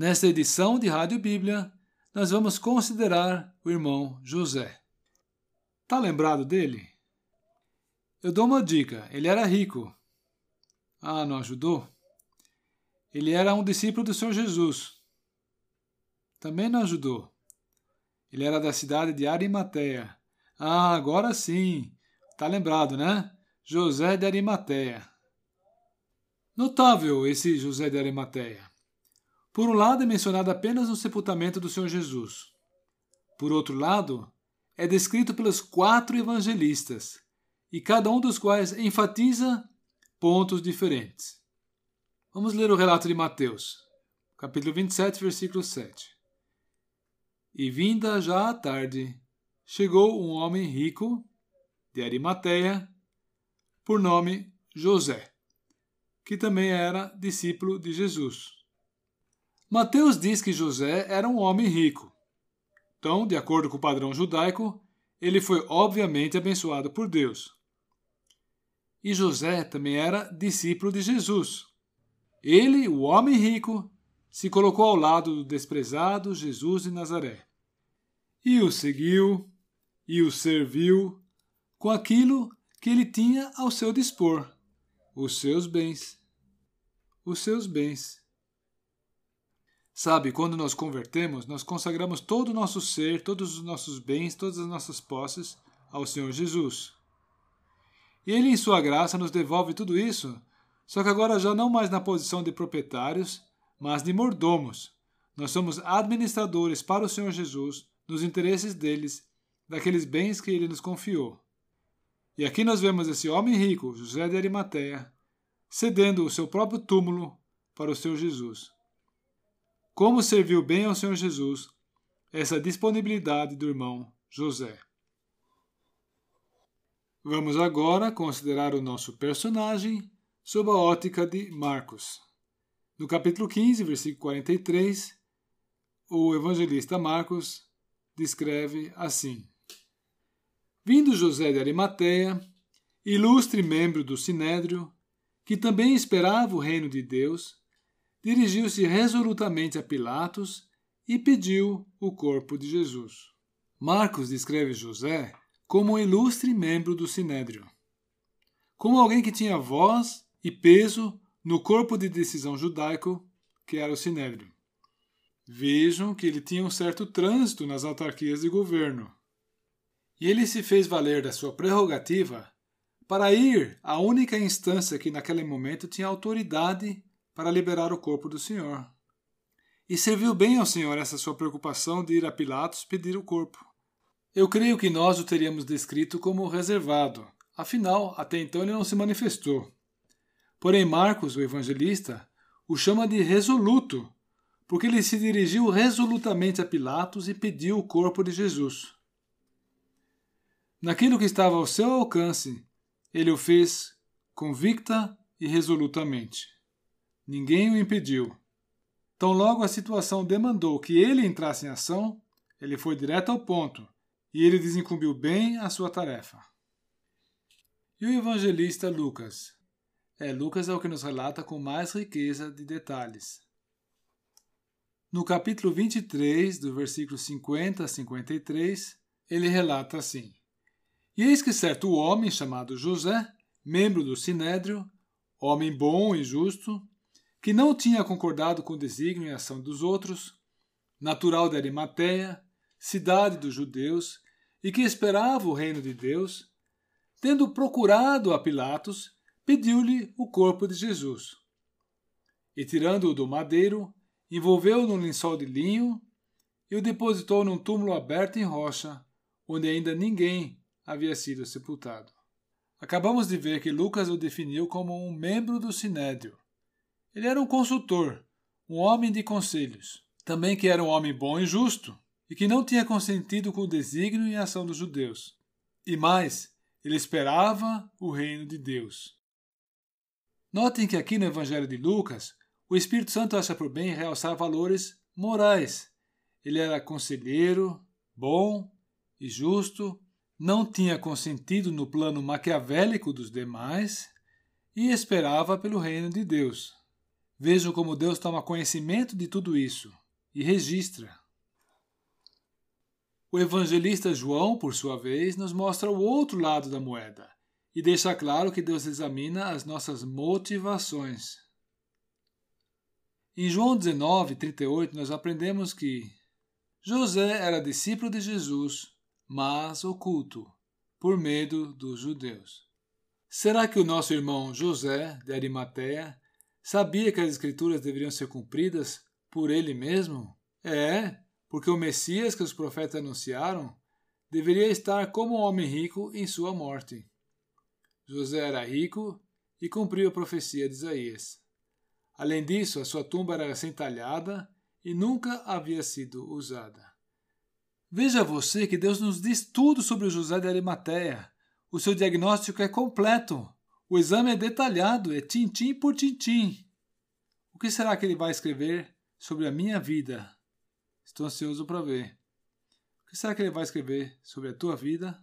Nesta edição de Rádio Bíblia, nós vamos considerar o irmão José. Tá lembrado dele? Eu dou uma dica: ele era rico. Ah, não ajudou? Ele era um discípulo do Senhor Jesus. Também não ajudou. Ele era da cidade de Arimateia. Ah, agora sim. Tá lembrado, né? José de Arimateia. Notável esse José de Arimateia. Por um lado, é mencionado apenas no sepultamento do Senhor Jesus. Por outro lado, é descrito pelos quatro evangelistas, e cada um dos quais enfatiza pontos diferentes. Vamos ler o relato de Mateus, capítulo 27, versículo 7. E vinda já a tarde, chegou um homem rico, de Arimateia, por nome José, que também era discípulo de Jesus. Mateus diz que José era um homem rico. Então, de acordo com o padrão judaico, ele foi obviamente abençoado por Deus. E José também era discípulo de Jesus. Ele, o homem rico, se colocou ao lado do desprezado Jesus de Nazaré. E o seguiu e o serviu com aquilo que ele tinha ao seu dispor, os seus bens. Os seus bens. Sabe, quando nós convertemos, nós consagramos todo o nosso ser, todos os nossos bens, todas as nossas posses ao Senhor Jesus. E Ele, em Sua graça, nos devolve tudo isso, só que agora já não mais na posição de proprietários, mas de mordomos. Nós somos administradores para o Senhor Jesus, nos interesses deles, daqueles bens que Ele nos confiou. E aqui nós vemos esse homem rico, José de Arimateia, cedendo o seu próprio túmulo para o Senhor Jesus. Como serviu bem ao Senhor Jesus essa disponibilidade do irmão José. Vamos agora considerar o nosso personagem sob a ótica de Marcos. No capítulo 15, versículo 43, o evangelista Marcos descreve assim: Vindo José de Arimateia, ilustre membro do Sinédrio, que também esperava o reino de Deus, dirigiu-se resolutamente a Pilatos e pediu o corpo de Jesus. Marcos descreve José como um ilustre membro do Sinédrio, como alguém que tinha voz e peso no corpo de decisão judaico que era o Sinédrio. Vejam que ele tinha um certo trânsito nas autarquias de governo. E ele se fez valer da sua prerrogativa para ir à única instância que naquele momento tinha autoridade para liberar o corpo do Senhor. E serviu bem ao Senhor essa sua preocupação de ir a Pilatos pedir o corpo. Eu creio que nós o teríamos descrito como reservado, afinal, até então ele não se manifestou. Porém, Marcos, o evangelista, o chama de resoluto, porque ele se dirigiu resolutamente a Pilatos e pediu o corpo de Jesus. Naquilo que estava ao seu alcance, ele o fez convicta e resolutamente. Ninguém o impediu. Tão logo a situação demandou que ele entrasse em ação, ele foi direto ao ponto e ele desencumbiu bem a sua tarefa. E o evangelista Lucas? É, Lucas é o que nos relata com mais riqueza de detalhes. No capítulo 23, do versículo 50 a 53, ele relata assim: E eis que certo homem chamado José, membro do Sinédrio, homem bom e justo, que não tinha concordado com o desígnio e ação dos outros, natural de Arimateia, cidade dos judeus, e que esperava o reino de Deus, tendo procurado a Pilatos, pediu-lhe o corpo de Jesus. E tirando-o do madeiro, envolveu-o num lençol de linho e o depositou num túmulo aberto em rocha, onde ainda ninguém havia sido sepultado. Acabamos de ver que Lucas o definiu como um membro do Sinédrio. Ele era um consultor, um homem de conselhos, também que era um homem bom e justo, e que não tinha consentido com o desígnio e ação dos judeus. E mais, ele esperava o reino de Deus. Notem que aqui no Evangelho de Lucas, o Espírito Santo acha por bem realçar valores morais. Ele era conselheiro, bom e justo, não tinha consentido no plano maquiavélico dos demais e esperava pelo reino de Deus. Vejam como Deus toma conhecimento de tudo isso e registra. O evangelista João, por sua vez, nos mostra o outro lado da moeda e deixa claro que Deus examina as nossas motivações. Em João 19, 38, nós aprendemos que José era discípulo de Jesus, mas oculto, por medo dos judeus. Será que o nosso irmão José de Arimateia sabia que as Escrituras deveriam ser cumpridas por ele mesmo? É, porque o Messias que os profetas anunciaram deveria estar como um homem rico em sua morte. José era rico e cumpriu a profecia de Isaías. Além disso, a sua tumba era centalhada e nunca havia sido usada. Veja você que Deus nos diz tudo sobre José de Arimateia. O seu diagnóstico é completo. O exame é detalhado, é tintim por tintim. O que será que ele vai escrever sobre a minha vida? Estou ansioso para ver. O que será que ele vai escrever sobre a tua vida?